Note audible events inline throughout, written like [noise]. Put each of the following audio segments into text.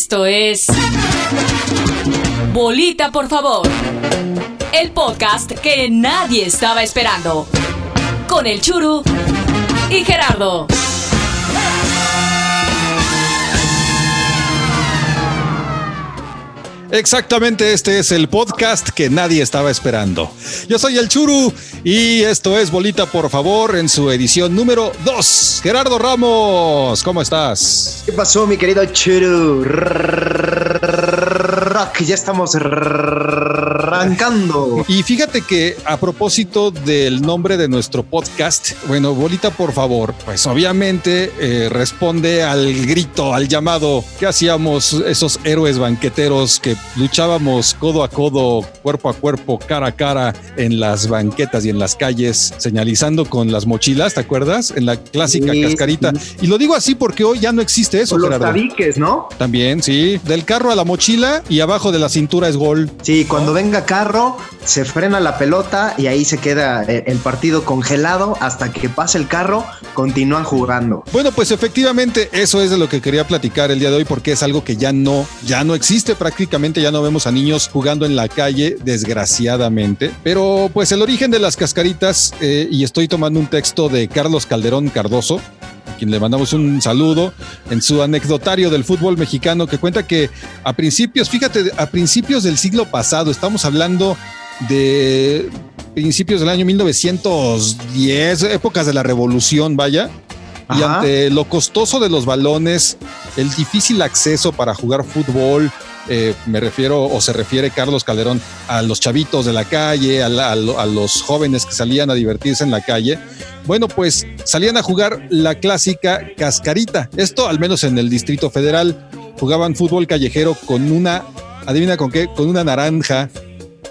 Esto es Bolita, por favor. El podcast que nadie estaba esperando. Con el Churu y Gerardo. Exactamente, este es el podcast que nadie estaba esperando. Yo soy el Churu y esto es Bolita, por favor, en su edición número 2. Gerardo Ramos, ¿cómo estás? ¿Qué pasó, mi querido Churu? Rock, ya estamos arrancando. Y fíjate que a propósito del nombre de nuestro podcast, bueno, Bolita, por favor, pues obviamente eh, responde al grito, al llamado que hacíamos esos héroes banqueteros que luchábamos codo a codo, cuerpo a cuerpo, cara a cara en las banquetas y en las calles, señalizando con las mochilas, ¿te acuerdas? En la clásica Sí, cascarita. Y lo digo así porque hoy ya no existe eso, los tabiques, ¿no? También, sí. Del carro a la mochila y abajo de la cintura es gol. Sí, cuando venga carro, se frena la pelota y ahí se queda eh, el partido congelado hasta que pase el carro, continúan jugando. Bueno, pues efectivamente eso es de lo que quería platicar el día de hoy porque es algo que ya no, ya no existe prácticamente, ya no vemos a niños jugando en la calle, desgraciadamente. Pero pues el origen de las cascaritas, eh, y estoy tomando un texto de Carlos Calderón Cardoso, a quien le mandamos un saludo en su anecdotario del fútbol mexicano que cuenta que a principios, fíjate, a principios del siglo pasado, estamos hablando de principios del año 1910, épocas de la revolución, vaya. Y ante lo costoso de los balones, el difícil acceso para jugar fútbol, eh, me refiero o se refiere Carlos Calderón a los chavitos de la calle, a, la- a a los jóvenes que salían a divertirse en la calle. Bueno, pues salían a jugar la clásica cascarita. Esto al menos en el Distrito Federal. Jugaban fútbol callejero con una, adivina con qué, con una naranja.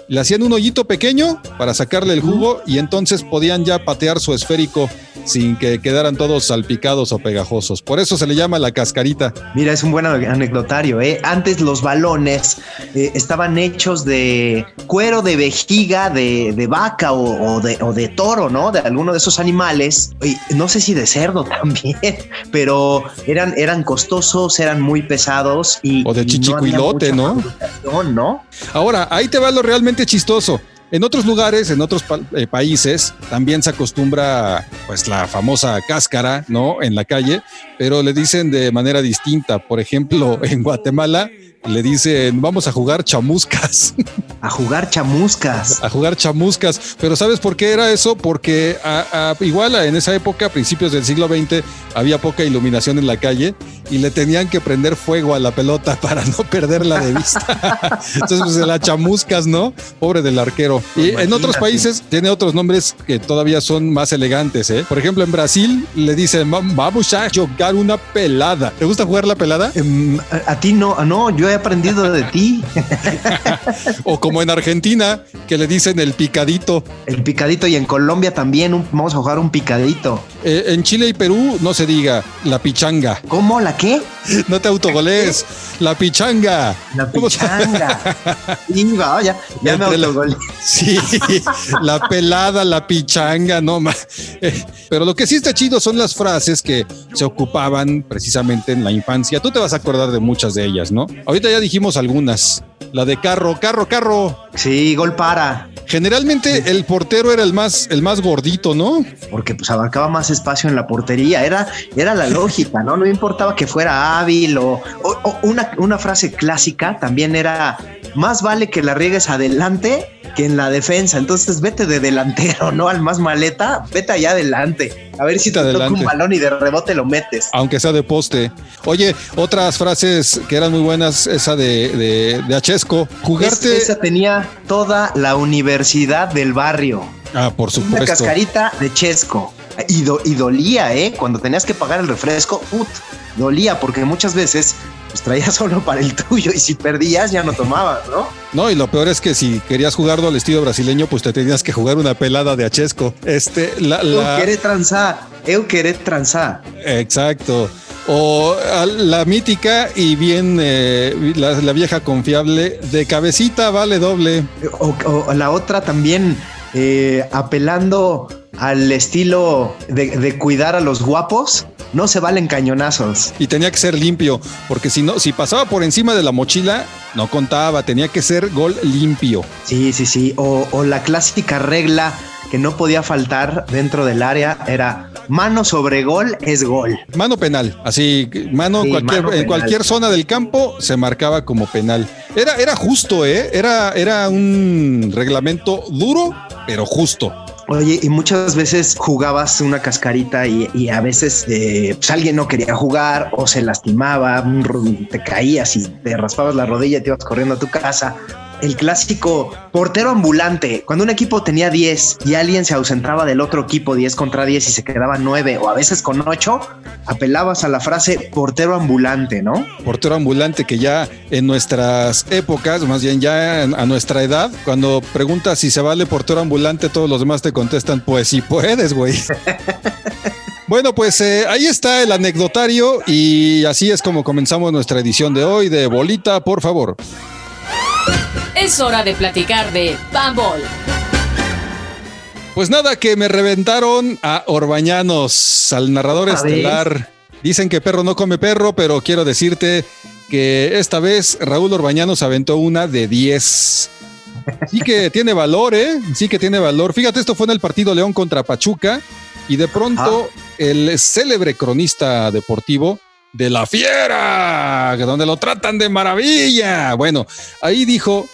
Le hacían un hoyito pequeño para sacarle el jugo y entonces podían ya patear su esférico sin que quedaran todos salpicados o pegajosos. Por eso se le llama la cascarita. Mira, es un buen anecdotario, ¿eh? Antes los balones eh, estaban hechos de cuero de vejiga de, de vaca o, o de, o de toro, ¿no? De alguno de esos animales. Y no sé si de cerdo [laughs] también, pero eran, eran costosos, eran muy pesados y. O de y no chichicuilote, ¿no? fabricación, ¿no? Ahora, ahí te va lo realmente chistoso. En otros lugares, en otros pa- eh, países, también se acostumbra, pues, la famosa cáscara, ¿no? En la calle, pero le dicen de manera distinta. Por ejemplo, [laughs] en Guatemala le dicen, vamos a jugar chamuscas, [laughs] A jugar chamuscas. a jugar chamuscas. Pero ¿sabes por qué era eso? Porque a- a- igual en esa época, a principios del siglo XX, había poca iluminación en la calle y le tenían que prender fuego a la pelota [laughs] para no perderla de vista. Entonces, pues la chamuscas, ¿no? Pobre del arquero. Y en otros países tiene otros nombres que todavía son más elegantes, ¿eh? Por ejemplo, en Brasil le dicen, "Va- vamos a jugar una pelada. ¿Te gusta jugar la pelada? Em, a, a ti no, no, yo he aprendido de ti. [laughs] O como en Argentina, que le dicen el picadito. El picadito y en Colombia también un- vamos a jugar un picadito. Eh, en Chile y Perú no se diga la pichanga. ¿Cómo? ¿La qué? [laughs] No te autogolees. La pichanga. La ¿Cómo se- pichanga. [laughs] Va, ya, ya me autogolé. Sí, la pelada, la pichanga, no ma- eh, Pero lo que sí está chido son las frases que se ocupaban precisamente en la infancia. Tú te vas a acordar de muchas de ellas, ¿no? Ahorita ya dijimos algunas. La de carro, carro, carro. Sí, gol para. Generalmente el portero era el más, el más gordito, ¿no? Porque pues abarcaba más espacio en la portería. Era, era la lógica, ¿no? No importaba que fuera hábil o, o- o una, una frase clásica también era más vale que la riegues adelante que en la defensa. Entonces vete de delantero, ¿no? Al más maleta, vete allá adelante. A ver si te toca un balón y de rebote lo metes. Aunque sea de poste. Oye, otras frases que eran muy buenas, esa de, de, de Achesco. Jugarte. Es- esa tenía toda la universidad del barrio. Ah, por Una supuesto. cascarita de Chesco. Y, do- y dolía, ¿eh? Cuando tenías que pagar el refresco, put, dolía porque muchas veces pues traías [laughs] solo para el tuyo y si perdías ya no tomabas, ¿no? No, y lo peor es que si querías jugarlo al estilo brasileño, pues te tenías que jugar una pelada de Achesco. Este, la, Eu la- queré transar, eu queré transar. exacto. O la mítica y bien eh, la, la vieja confiable de cabecita vale doble. O, o la otra también eh, apelando al estilo de, cuidar a los guapos, no se valen cañonazos. Y tenía que ser limpio, porque si no, si pasaba por encima de la mochila, no contaba, tenía que ser gol limpio. Sí, sí, sí. O, la clásica regla que no podía faltar dentro del área era mano sobre gol es gol. Mano penal, así, mano, en cualquier zona del campo se marcaba como penal. Era, era justo, ¿eh? Era, era un reglamento duro, pero justo. Oye, y muchas veces jugabas una cascarita y, a veces eh, pues, alguien no quería jugar o se lastimaba, te caías y te raspabas la rodilla y te ibas corriendo a tu casa el clásico portero ambulante. Cuando un equipo tenía 10 y alguien se ausentaba del otro equipo 10 contra 10 y se quedaba 9 o a veces con 8, apelabas a la frase portero ambulante, ¿no? Portero ambulante que ya en nuestras épocas, más bien ya a nuestra edad, cuando preguntas si se vale portero ambulante, todos los demás te contestan, pues sí puedes, güey. [laughs] Bueno, pues eh, ahí está el anecdotario y así es como comenzamos nuestra edición de hoy de Bolita, por favor es hora de platicar de Bambol. Pues nada, que me reventaron a Orbañanos, al narrador estelar. Dicen que perro no come perro, pero quiero decirte que esta vez Raúl Orbañanos aventó una de 10. Sí que [laughs] tiene valor, ¿eh? Sí que tiene valor. Fíjate, esto fue en el partido León contra Pachuca y de pronto el célebre cronista deportivo de la fiera, donde lo tratan de maravilla. Bueno, ahí dijo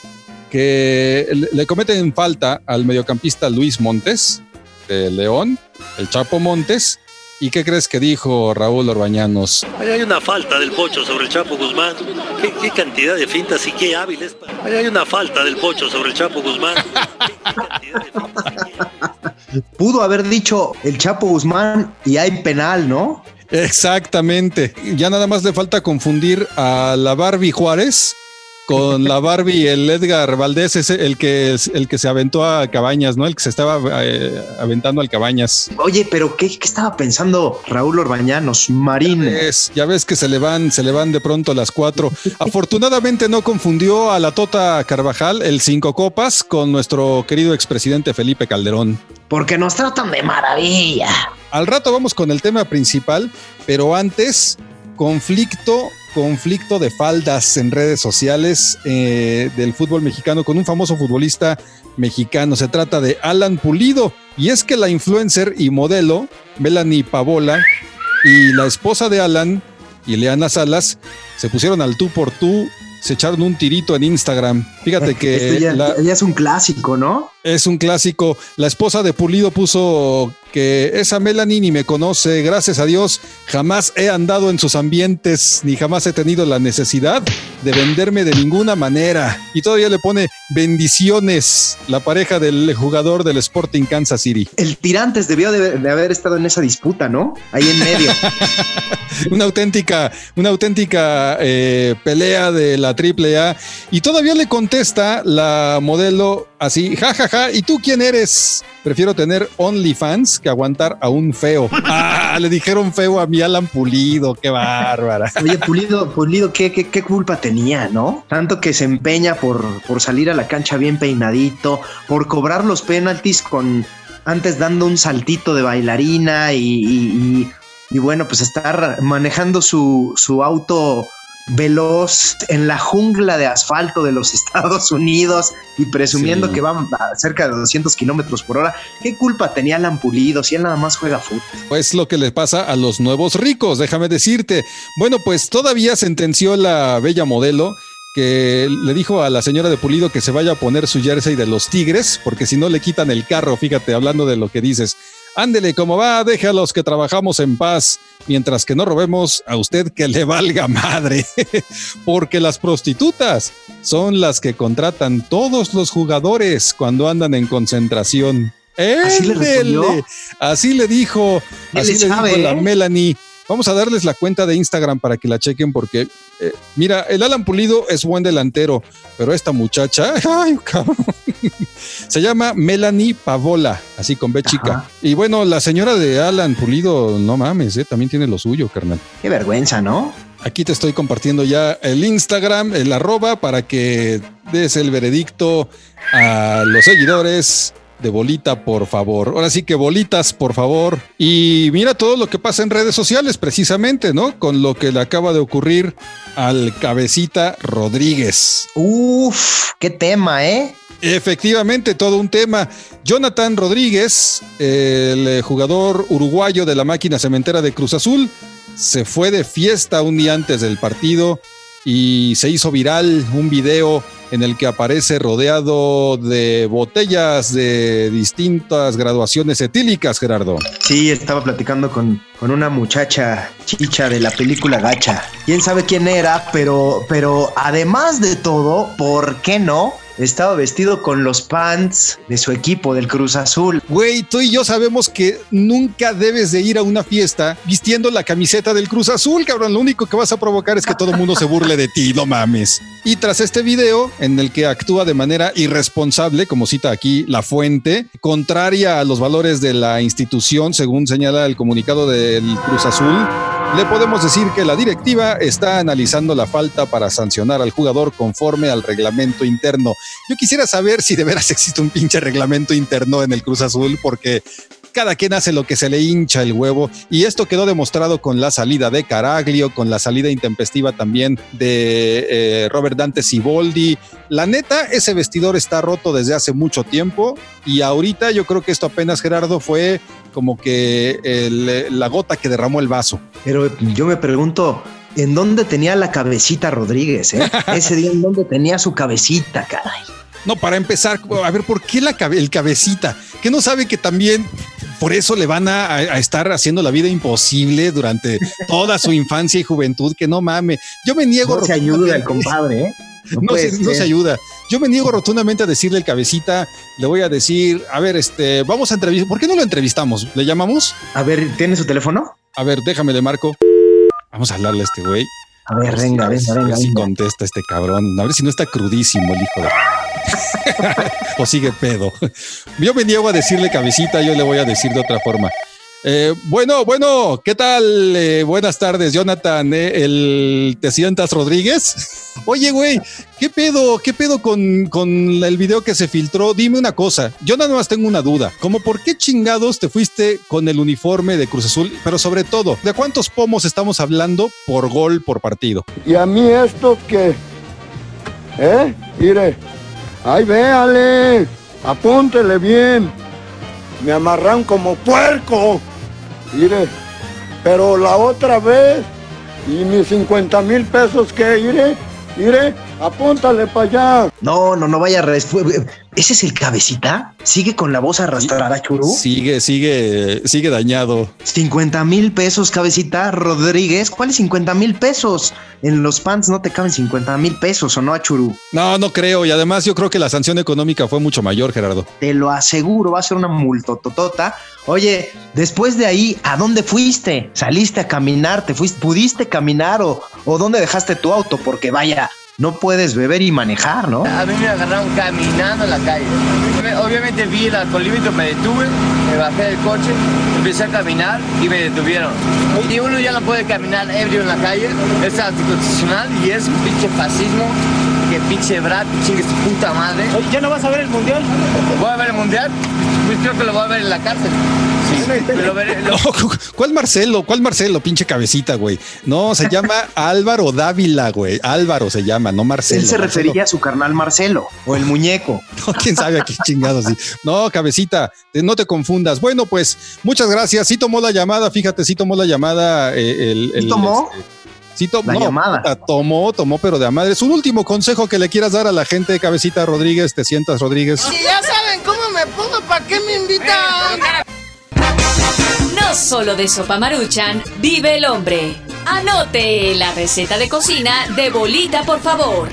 que le cometen falta al mediocampista Luis Montes de León, el Chapo Montes. ¿Y qué crees que dijo Raúl Orbañanos? hay una falta del Pocho sobre el Chapo Guzmán. ¿Qué, cantidad de fintas y qué hábiles. hay una falta del Pocho sobre el Chapo Guzmán. Pudo haber dicho el Chapo Guzmán y hay penal, ¿no? Exactamente. Ya nada más le falta confundir a la Barbie Juárez con la Barbie, el Edgar Valdés es el que, el que se aventó a Cabañas, ¿no? El que se estaba eh, aventando al Cabañas. Oye, pero ¿qué, estaba pensando Raúl Orbañanos, Marín? Ya ves, que se le van, se le van de pronto las cuatro. Afortunadamente no confundió a la Tota Carvajal, el cinco copas, con nuestro querido expresidente Felipe Calderón. Porque nos tratan de maravilla. Al rato vamos con el tema principal, pero antes, conflicto conflicto de faldas en redes sociales eh, del fútbol mexicano con un famoso futbolista mexicano. Se trata de Alan Pulido. Y es que la influencer y modelo Melanie Pavola y la esposa de Alan, Ileana Salas, se pusieron al tú por tú se echaron un tirito en Instagram. Fíjate [laughs] que. Este ya, es un clásico, ¿no? Es un clásico. La esposa de Pulido puso que esa Melanie ni me conoce, gracias a Dios, jamás he andado en sus ambientes, ni jamás he tenido la necesidad de venderme de ninguna manera. Y todavía le pone bendiciones la pareja del jugador del Sporting Kansas City. El Tirantes debió de, haber estado en esa disputa, ¿no? Ahí en medio. [laughs] una auténtica, una auténtica eh, pelea de la triple A. Y todavía le contesta la modelo así, jajaja, ja, ja, ¿y tú quién eres? Prefiero tener OnlyFans que aguantar a un feo. Ah, le dijeron feo a mi Alan Pulido, qué bárbara. Oye, Pulido, Pulido, ¿qué, qué, culpa tenía, no? Tanto que se empeña por, por salir a la cancha bien peinadito, por cobrar los penaltis con antes dando un saltito de bailarina y, y, bueno, pues estar manejando su, su auto veloz en la jungla de asfalto de los [laughs] Estados Unidos y presumiendo que va a cerca de 200 kilómetros por hora. ¿Qué culpa tenía Alan Pulido si él nada más juega fútbol? Pues lo que le pasa a los nuevos ricos, déjame decirte. Bueno, pues todavía sentenció la bella modelo que le dijo a la señora de Pulido que se vaya a poner su jersey de los Tigres, porque si no le quitan el carro, fíjate, hablando de lo que dices. Ándele, como va, déjalos que trabajamos en paz, mientras que no robemos a usted que le valga madre, [laughs] porque las prostitutas son las que contratan todos los jugadores cuando andan en concentración. Así le, así le dijo, así le, dijo la ¿eh? Melanie. Vamos a darles la cuenta de Instagram para que la chequen porque, eh, mira, el Alan Pulido es buen delantero, pero esta muchacha, [laughs] ay, cabrón, se llama Melanie Pavola, así con B chica. Y bueno, la señora de Alan Pulido, no mames, eh, también tiene lo suyo, carnal. Qué vergüenza, ¿no? Aquí te estoy compartiendo ya el Instagram, el arroba, para que des el veredicto a los seguidores de bolita, por favor. Ahora sí que bolitas, por favor. Y mira todo lo que pasa en redes sociales, precisamente, ¿no? Con lo que le acaba de ocurrir al cabecita Rodríguez. Uf, qué tema, ¿eh? Efectivamente, todo un tema. Jonathan Rodríguez, el jugador uruguayo de la máquina cementera de Cruz Azul, se fue de fiesta un día antes del partido y se hizo viral un video en el que aparece rodeado de botellas de distintas graduaciones etílicas, Gerardo. Sí, estaba platicando con, con una muchacha chicha de la película Gacha. Quién sabe quién era, pero, pero además de todo, ¿por qué no? Estaba vestido con los pants de su equipo del Cruz Azul. Güey, tú y yo sabemos que nunca debes de ir a una fiesta vistiendo la camiseta del Cruz Azul, cabrón. Lo único que vas a provocar es que todo el mundo se burle de ti, no mames. Y tras este video, en el que actúa de manera irresponsable, como cita aquí la fuente, contraria a los valores de la institución, según señala el comunicado del Cruz Azul, le podemos decir que la directiva está analizando la falta para sancionar al jugador conforme al reglamento interno. Yo quisiera saber si de veras [laughs] existe un pinche reglamento interno en el Cruz Azul, porque cada quien hace lo que se le hincha el huevo y esto quedó demostrado con la salida de Caraglio, con la salida intempestiva también de eh, Robert Dante Siboldi. La neta, ese vestidor está roto desde hace mucho tiempo y ahorita yo creo que esto apenas, Gerardo, fue como que el, la gota que derramó el vaso. Pero yo me pregunto, ¿en dónde tenía la cabecita Rodríguez? Eh? [laughs] Ese día, ¿en dónde tenía su cabecita, caray? No, para empezar, a ver, ¿por qué la el cabecita? Que no sabe que también por eso le van a, a, estar haciendo la vida imposible durante toda su infancia y juventud, que no mame. Yo me niego. No se ayuda el compadre, ¿eh? [laughs] No, no, se, no, se, ayuda. Yo me niego rotundamente a decirle el cabecita, le voy a decir, a ver, este, vamos a entrevistar, ¿por qué no lo entrevistamos? ¿Le llamamos? A ver, ¿tiene su teléfono? A ver, déjame le marco. Vamos a hablarle a este güey. A ver, venga, venga, venga. A ver si venga. contesta este cabrón. A ver si no está crudísimo el hijo de. [laughs] o sigue pedo. Yo me niego a decirle cabecita, yo le voy a decir de otra forma. Eh, bueno, bueno, ¿qué tal? Eh, buenas tardes, Jonathan, eh, el Te sientas Rodríguez. [laughs] Oye, güey, ¿qué pedo? ¿Qué pedo con, con, el video que se filtró? Dime una cosa, yo nada más tengo una duda, como por qué chingados te fuiste con el uniforme de Cruz Azul, pero sobre todo, ¿de cuántos pomos estamos hablando por gol por partido? Y a mí esto que, ¿eh? Mire, ay, véale, apúntele bien, me amarran como puerco. Mire, pero la otra vez, y mis 50 mil pesos que iré, iré, apúntale para allá. No, no, no vaya a ¿Ese es el cabecita? ¿Sigue con la voz arrastrada, Churú? Sigue, sigue, sigue dañado. 50 mil pesos, cabecita Rodríguez. ¿Cuáles 50 mil pesos? En los pants no te caben 50 mil pesos, ¿o no, Churú? No, no creo. Y además yo creo que la sanción económica fue mucho mayor, Gerardo. Te lo aseguro, va a ser una multototota. Oye, después de ahí, ¿a dónde fuiste? ¿Saliste a caminar? ¿Te fuiste? ¿Pudiste caminar o, o dónde dejaste tu auto? Porque vaya, no puedes beber y manejar, ¿no? A mí me agarraron caminando en la calle. Obviamente vi el alcoholímetro, me detuve, me bajé del coche, empecé a caminar y me detuvieron. Y uno ya no puede caminar ebrio en la calle, es anticonstitucional y es un pinche fascismo. Que pinche Brad, chingue su puta madre. ¿Ya no vas a ver el mundial? ¿Voy a ver el mundial? Pues creo que lo voy a ver en la cárcel. Sí, lo veré, lo... [laughs] No, ¿Cuál Marcelo? ¿Cuál Marcelo? Pinche cabecita, güey. No, se llama [laughs] Álvaro Dávila, güey. Álvaro se llama, no Marcelo. Él se Marcelo. refería a su carnal Marcelo o el muñeco. [laughs] No, quién sabe a qué chingados. No, cabecita, no te confundas. Bueno, pues muchas gracias. Sí tomó la llamada, fíjate, sí tomó la llamada. Eh, el, el, ¿Sí tomó? Este, sí tomó. La llamada. Tomó, tomó, pero de a madre. Es un último consejo que le quieras dar a la gente de cabecita Rodríguez. Te sientas, Rodríguez. Si ya saben cómo me pongo, ¿para qué me invitan? No solo de sopa maruchan vive el hombre. Anote la receta de cocina de bolita, por favor.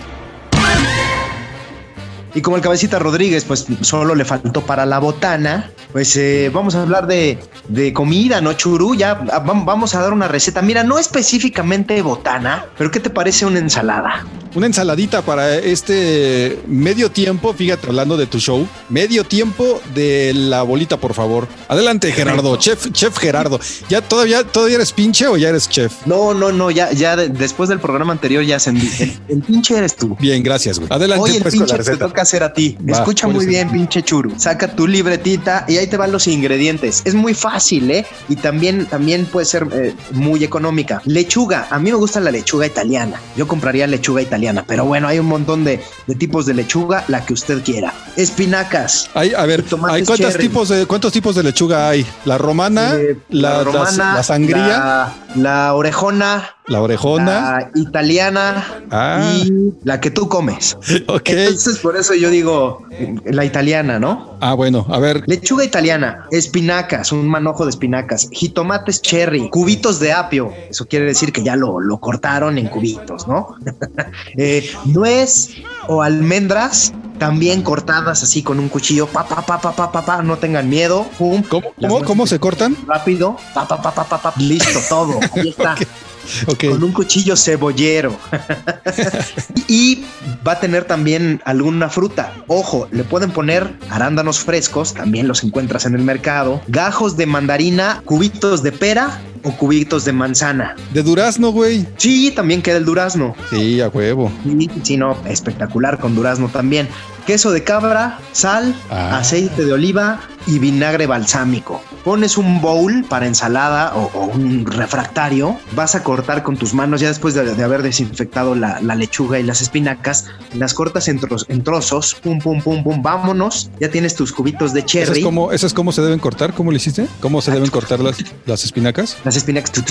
Y como el cabecita Rodríguez, pues solo le faltó para la botana, pues eh, vamos a hablar de, de, comida, ¿no, Churú? Ya vamos a dar una receta. Mira, no específicamente botana, pero ¿qué te parece una ensalada? una ensaladita para este medio tiempo. Fíjate, hablando de tu show, medio tiempo de la bolita, por favor. Adelante, Gerardo, chef, chef Gerardo. ¿Ya todavía, todavía eres pinche o ya eres chef? No, no, no, ya, ya de- después del programa anterior ya ascendí. El, el pinche eres tú. Bien, gracias, güey. Adelante, Hoy el pues, con la te receta. Toca hacer a ti. Va, Escucha ¿cuál muy bien, pinche churu. Saca tu libretita y ahí te van los ingredientes. Es muy fácil, ¿eh? Y también, también puede ser eh, muy económica. Lechuga. A mí me gusta la lechuga italiana. Yo compraría lechuga italiana, pero bueno, hay un montón de, de tipos de lechuga, la que usted quiera. Espinacas. Hay, a ver, hay cuántos cherry. tipos de cuántos tipos de lechuga hay? La romana, Eh, la, la- la sangría, la, la, la orejona, orejona. la italiana Ah. y la que tú comes. [laughs] ok. Entonces, por eso yo digo eh, la italiana, ¿no? Ah, bueno, a ver. Lechuga italiana, espinacas, un manojo de espinacas, jitomates cherry, cubitos de apio. Eso quiere decir que ya lo, lo cortaron en cubitos, ¿no? Eh, nuez o almendras, también cortadas así con un cuchillo. Pa, pa, pa, pa, pa, pa, pa, no tengan miedo. Pum. ¿Cómo, Las cómo, nueces cómo se cortan? Rápido. Pa, pa, pa, pa, pa, pa. Listo, todo. Ahí está. Con un cuchillo cebollero. [laughs] y va a tener también alguna fruta. Ojo, le pueden poner arándanos frescos, también los encuentras en el mercado, gajos de mandarina, cubitos de pera o cubitos de manzana. De durazno, güey. Sí, también queda el durazno. Sí, a huevo. Sí, sí, no, espectacular con durazno también. Queso de cabra, sal, Ah. aceite de oliva y vinagre balsámico. Pones un bowl para ensalada o, o un refractario. Vas a cortar con tus manos ya después de, de haber desinfectado la, la lechuga y las espinacas. Las cortas en, tro- en trozos. Pum, pum, pum, pum. Vámonos. Ya tienes tus cubitos de ¿Eso cherry. es cómo, eso es cómo se deben cortar? ¿Cómo lo hiciste? ¿Cómo se deben cortar las, las espinacas? Las espinacas. tuc,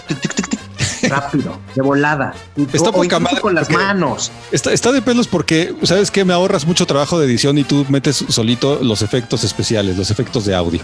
rápido, de volada. Está o, poca madre con las manos. Está, está de pelos porque, ¿sabes qué? Me ahorras mucho trabajo de edición y tú metes solito los efectos especiales, los efectos de audio.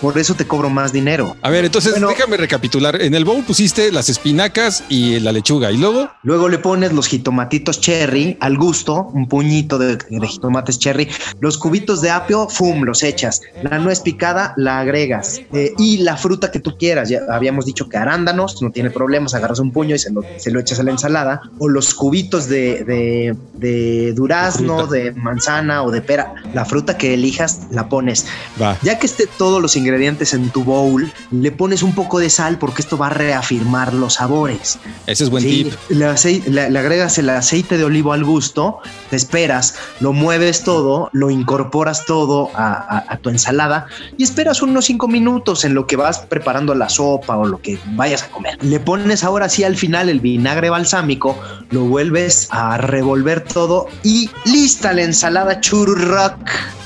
Por eso te cobro más dinero. A ver, entonces Bueno. déjame recapitular. En el bowl pusiste las espinacas y la lechuga y luego Luego le pones los jitomatitos cherry al gusto, un puñito de, de jitomates cherry, los cubitos de apio, fum, los echas. La nuez picada la agregas Eh, y la fruta que tú quieras. Ya habíamos dicho que arándanos, no tiene problemas, agarras un puño y se lo, se lo echas a la ensalada. O los cubitos de, de, de durazno, de manzana o de pera. La fruta que elijas la pones. va. Ya que esté todos los ingredientes en tu bowl, le pones un poco de sal porque esto va a reafirmar los sabores. Ese es buen Sí, tip. Le, acei- le- le agregas el aceite de olivo al gusto, te esperas, lo mueves todo, lo incorporas todo a, a- a tu ensalada y esperas unos cinco minutos en lo que vas preparando la sopa o lo que vayas a comer. Le pones ahora sí al final el vinagre balsámico, lo vuelves a revolver todo y lista la ensalada churrock.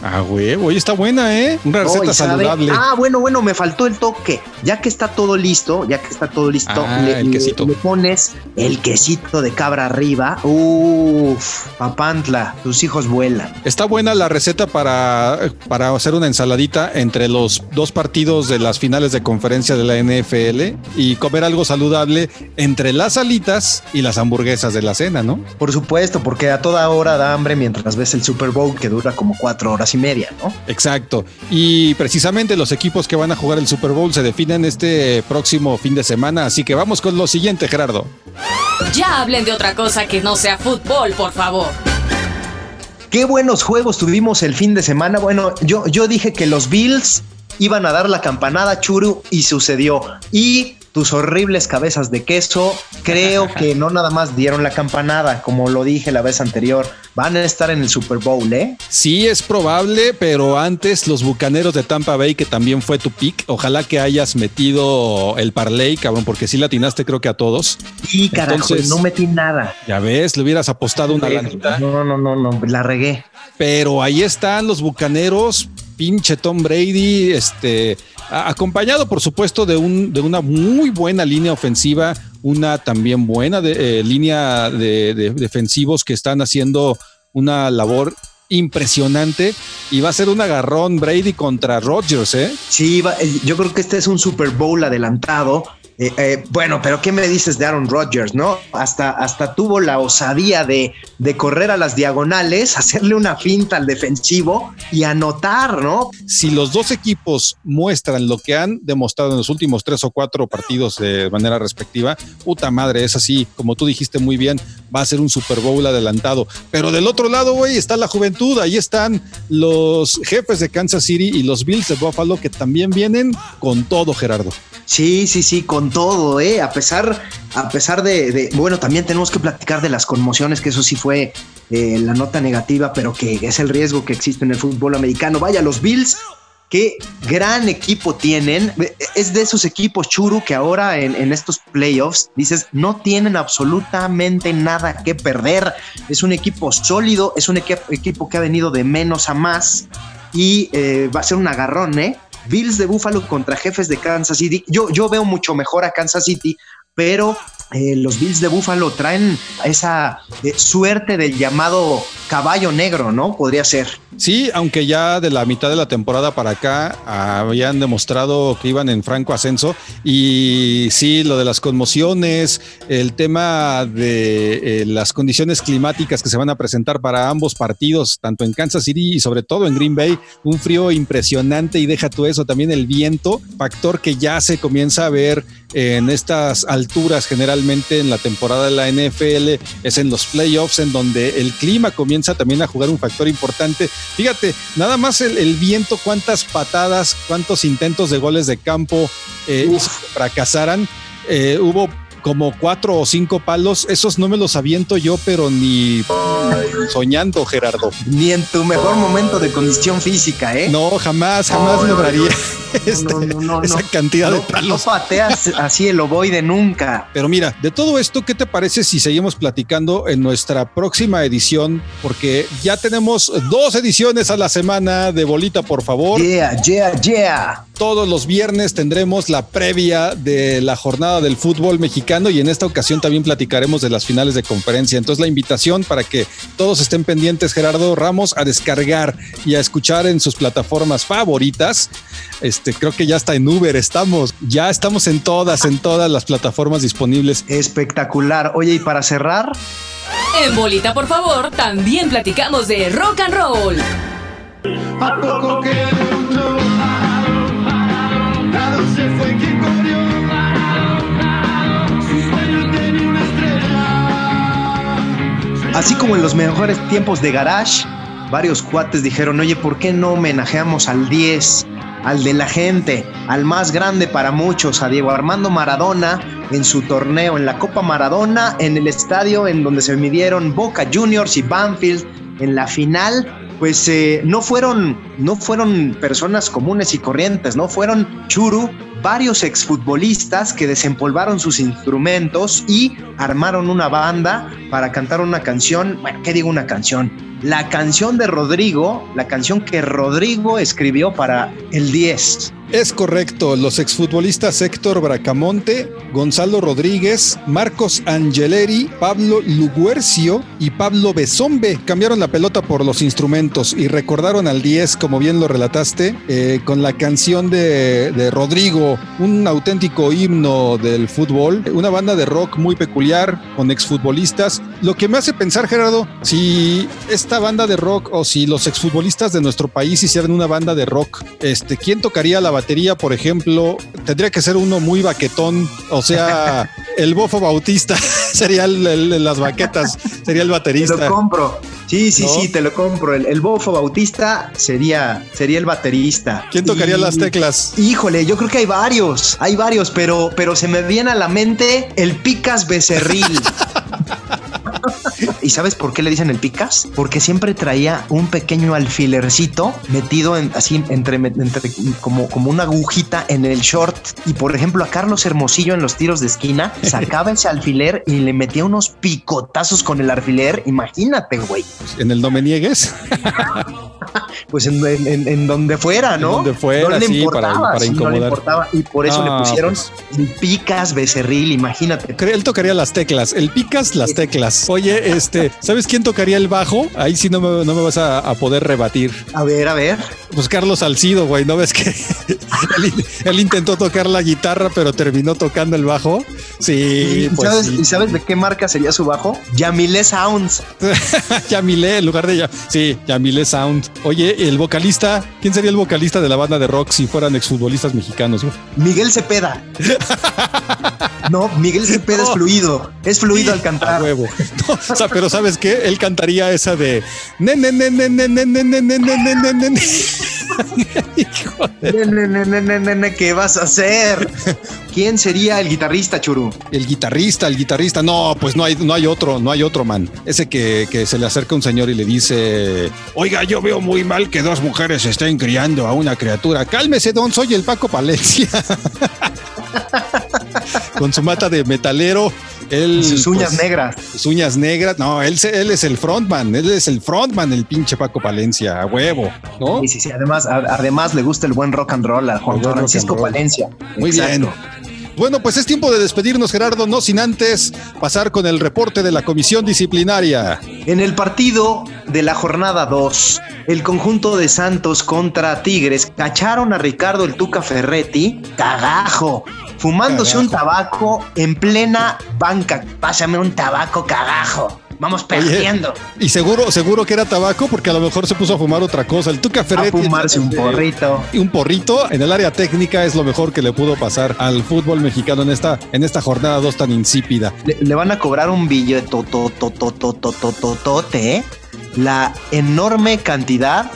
Ah, güey, está buena, ¿eh? Una receta y sabe- saludable. Ah, bueno, bueno, me faltó el toque. Ya que está todo listo, ya que está todo listo, Ah, le, el le- quesito. le pones el quesito de cabra arriba. Uf, papantla, tus hijos vuelan. Está buena la receta para, para hacer una ensaladita entre los dos partidos de las finales de conferencia de la NFL y comer algo saludable entre las alitas y las hamburguesas de la cena, ¿no? Por supuesto, porque a toda hora da hambre mientras ves el Super Bowl que dura como cuatro horas y media, ¿no? Exacto. Y precisamente los equipos que van a jugar el Super Bowl se definen este próximo fin de semana, así que vamos con lo siguiente, Gerardo. Ya hablen de otra cosa que no sea fútbol, por favor. Qué buenos juegos tuvimos el fin de semana. Bueno, yo, yo dije que los Bills iban a dar la campanada churu y sucedió. Y tus horribles cabezas de queso, creo [laughs] que no nada más dieron la campanada, como lo dije la vez anterior. Van a estar en el Super Bowl, ¿eh? Sí, es probable, pero antes los bucaneros de Tampa Bay, que también fue tu pick, ojalá que hayas metido el parlay, cabrón, porque sí latinaste creo que a todos. Y carajo, Entonces- no metí nada. Ya ves, le hubieras apostado una lanita. No, no, no, no, la regué. Pero ahí están los bucaneros, pinche Tom Brady, este, acompañado por supuesto de, un, de una muy buena línea ofensiva, una también buena de, eh, línea de, de defensivos que están haciendo una labor impresionante y va a ser un agarrón Brady contra Rodgers, ¿eh? Sí, va- eh, yo creo que este es un Super Bowl adelantado. Eh, eh, bueno, pero ¿qué me dices de Aaron Rodgers, no? Hasta, hasta tuvo la osadía de, de correr a las diagonales, [laughs] hacerle una finta al defensivo y anotar, ¿no? Si los dos equipos muestran lo que han demostrado en los últimos tres o cuatro partidos de manera respectiva, puta madre, es así, como tú dijiste muy bien, va a ser un Super Bowl adelantado. Pero del otro lado, güey, está la juventud, ahí están los jefes de Kansas City y los Bills de Buffalo que también vienen con todo, Gerardo. Sí, sí, sí, con todo, ¿eh? A pesar, a pesar de, bueno, también tenemos que platicar de las conmociones, que eso sí fue eh, la nota negativa, pero que es el riesgo que existe en el fútbol americano. Vaya, los Bills, qué gran equipo tienen. Es de esos equipos churu que ahora en, estos playoffs dices no tienen absolutamente nada que perder. Es un equipo sólido, es un equipo, equipo que ha venido de menos a más y eh, va a ser un agarrón, ¿eh? Bills de Buffalo contra jefes de Kansas City. Yo, yo veo mucho mejor a Kansas City, pero eh, los Bills de Buffalo traen esa eh, suerte del llamado caballo negro, ¿no? Podría ser. Sí, aunque ya de la mitad de la temporada para acá habían demostrado que iban en franco ascenso y sí, lo de las conmociones, el tema de eh, las condiciones climáticas que se van a presentar para ambos partidos, tanto en Kansas City y sobre todo en Green Bay, un frío impresionante y deja tú eso, también el viento, factor que ya se comienza a ver en estas alturas generalmente en la temporada de la NFL, es en los playoffs en donde el clima comienza también a jugar un factor importante. Fíjate, nada más el, el viento, cuántas patadas, cuántos intentos de goles de campo eh, fracasaran. Eh, hubo como cuatro o cinco palos, esos no me los aviento yo, pero ni soñando, Gerardo. Ni en tu mejor momento de condición física, ¿eh? No, jamás, jamás lograría [laughs] este, esa cantidad de palos. No pateas así el ovoide nunca. Pero mira, de todo esto, ¿qué te parece si seguimos platicando en nuestra próxima edición? Porque ya tenemos dos ediciones a la semana de Bolita, por favor. Yeah, yeah, yeah. Todos los viernes tendremos la previa de la jornada del fútbol mexicano y en esta ocasión también platicaremos de las finales de conferencia. Entonces la invitación para que todos estén pendientes, Gerardo Ramos, a descargar y a escuchar en sus plataformas favoritas. Este, creo que ya está en Uber, estamos, ya estamos en todas, en todas las plataformas disponibles. Espectacular. Oye, y para cerrar. En Bolita, por favor, también platicamos de rock and roll. ¿A poco que Así como en los mejores tiempos de Garage, varios cuates dijeron, oye, ¿por qué no homenajeamos al 10, al de la gente, al más grande para muchos, a Diego Armando Maradona en su torneo, en la Copa Maradona, en el estadio en donde se midieron Boca Juniors y Banfield en la final? Pues eh, no fueron, no fueron personas comunes y corrientes, no fueron churu, varios exfutbolistas que desempolvaron sus instrumentos y armaron una banda para cantar una canción, bueno, ¿qué digo una canción? La canción de Rodrigo, la canción que Rodrigo escribió para el 10. Es correcto, los exfutbolistas Héctor Bracamonte, Gonzalo Rodríguez, Marcos Angeleri, Pablo Luguercio y Pablo Besombe cambiaron la pelota por los instrumentos y recordaron al 10, como bien lo relataste, eh, con la canción de, de Rodrigo, un auténtico himno del fútbol, una banda de rock muy peculiar con exfutbolistas. Lo que me hace pensar, Gerardo, si esta banda de rock o si los exfutbolistas de nuestro país hicieran una banda de rock, este, ¿quién tocaría la batería, por ejemplo? Tendría que ser uno muy baquetón, o sea, [laughs] el bofo bautista [laughs] sería el, el, las baquetas, sería el baterista. Te lo compro. Sí, sí, ¿No? sí, te lo compro. El, el, bofo bautista sería, sería el baterista. ¿Quién tocaría y, las teclas? Híjole, yo creo que hay varios, hay varios, pero, pero se me viene a la mente el Picas Becerril. [laughs] ¿Y sabes por qué le dicen el picas? Porque siempre traía un pequeño alfilercito metido en, así entre, entre, como, como una agujita en el short. Y por ejemplo, a Carlos Hermosillo en los tiros de esquina sacaba ese alfiler y le metía unos picotazos con el alfiler. Imagínate, güey. En el no me niegues. pues en, en, en, donde fuera, ¿no? En donde fuera, no le sí, importaba, para, para sí, incomodar. No le importaba. Y por eso le pusieron pues. el picas becerril, imagínate. Él tocaría las teclas, el picas las teclas. Oye, este, ¿sabes quién tocaría el bajo? Ahí sí no me, no me vas a, a, poder rebatir. A ver, a ver. Pues Carlos Salcido, güey, ¿no ves que él, intentó tocar la guitarra, pero terminó tocando el bajo. Sí, ¿Y, pues sabes, sí. ¿Y sabes de qué marca sería su bajo? Yamile Sounds. Yamile, en lugar de ya. Sí, Yamile Sound. Oye, el vocalista, ¿quién sería el vocalista de la banda de rock si fueran exfutbolistas mexicanos? güey? Miguel Cepeda. No, Miguel Cepeda es fluido. Es fluido al A cantar. huevo. No, o sea, pero ¿sabes qué? Él cantaría esa de. ¿Qué vas a hacer? ¿Quién sería el guitarrista, Churu? El guitarrista, el guitarrista. No, pues no hay, no hay otro, no hay otro man. Ese que, que se le acerca un señor y le dice: Oiga, yo veo muy mal que dos mujeres estén criando a una criatura. Cálmese, don, soy el Paco Palencia. [laughs] Con su mata de metalero él, Y sus uñas pues, negras. Sus uñas negras. No, él, es el frontman. Él es el frontman, el pinche Paco Palencia. A huevo, ¿no? Sí, sí, sí. Además, a- además le gusta el buen rock and roll a Juan Francisco. Palencia. Muy Exacto. bien. Bueno, pues es tiempo de despedirnos, Gerardo, no sin antes pasar con el reporte de la comisión disciplinaria. En el partido de la jornada 2, el conjunto de Santos contra Tigres cacharon a Ricardo el Tuca Ferretti, cagajo, fumándose un tabaco en plena banca. Pásame un tabaco, carajo. Vamos perdiendo. Y seguro, seguro que era tabaco, porque a lo mejor se puso a fumar otra cosa. El Tuca Ferretti. A fumarse un este, porrito. Y un porrito en el área técnica es lo mejor que le pudo pasar al fútbol mexicano en esta, en esta jornada 2 tan insípida. Le, van a cobrar un billete, to, to, to. La enorme cantidad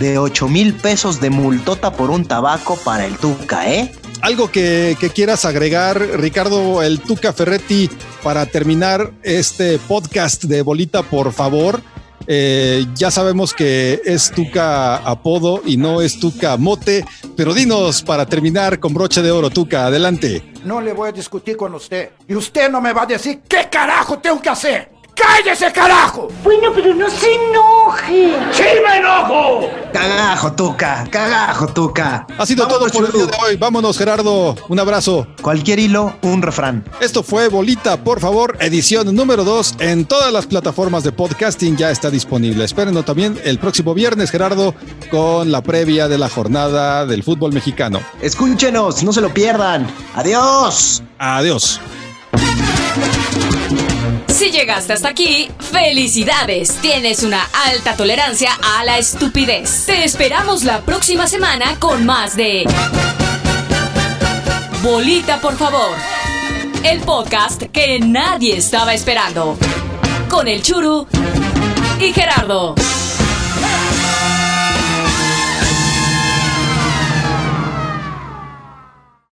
de 8 mil pesos de multota por un tabaco para el Tuca, ¿eh? Algo que, que quieras agregar, Ricardo, el Tuca Ferretti, para terminar este podcast de Bolita, por favor. Eh, ya sabemos que es Tuca apodo y no es Tuca mote, pero dinos para terminar con broche de oro, Tuca, adelante. No le voy a discutir con usted. Y usted no me va a decir qué carajo tengo que hacer. ¡Cállese, carajo! Bueno, pero no se enoje. ¡Sí me enojo! Cagajo, Tuca, cagajo, Tuca. Ha sido Vámonos, todo por el día de hoy. Vámonos, Gerardo. Un abrazo. Cualquier hilo, un refrán. Esto fue Bolita, por favor, edición número 2 en todas las plataformas de podcasting ya está disponible. Espérenlo también el próximo viernes, Gerardo, con la previa de la jornada del fútbol mexicano. Escúchenos, no se lo pierdan. Adiós. Adiós. Si llegaste hasta aquí, felicidades. Tienes una alta tolerancia a la estupidez. Te esperamos la próxima semana con más de Bolita, por favor. El podcast que nadie estaba esperando. Con el Churu y Gerardo.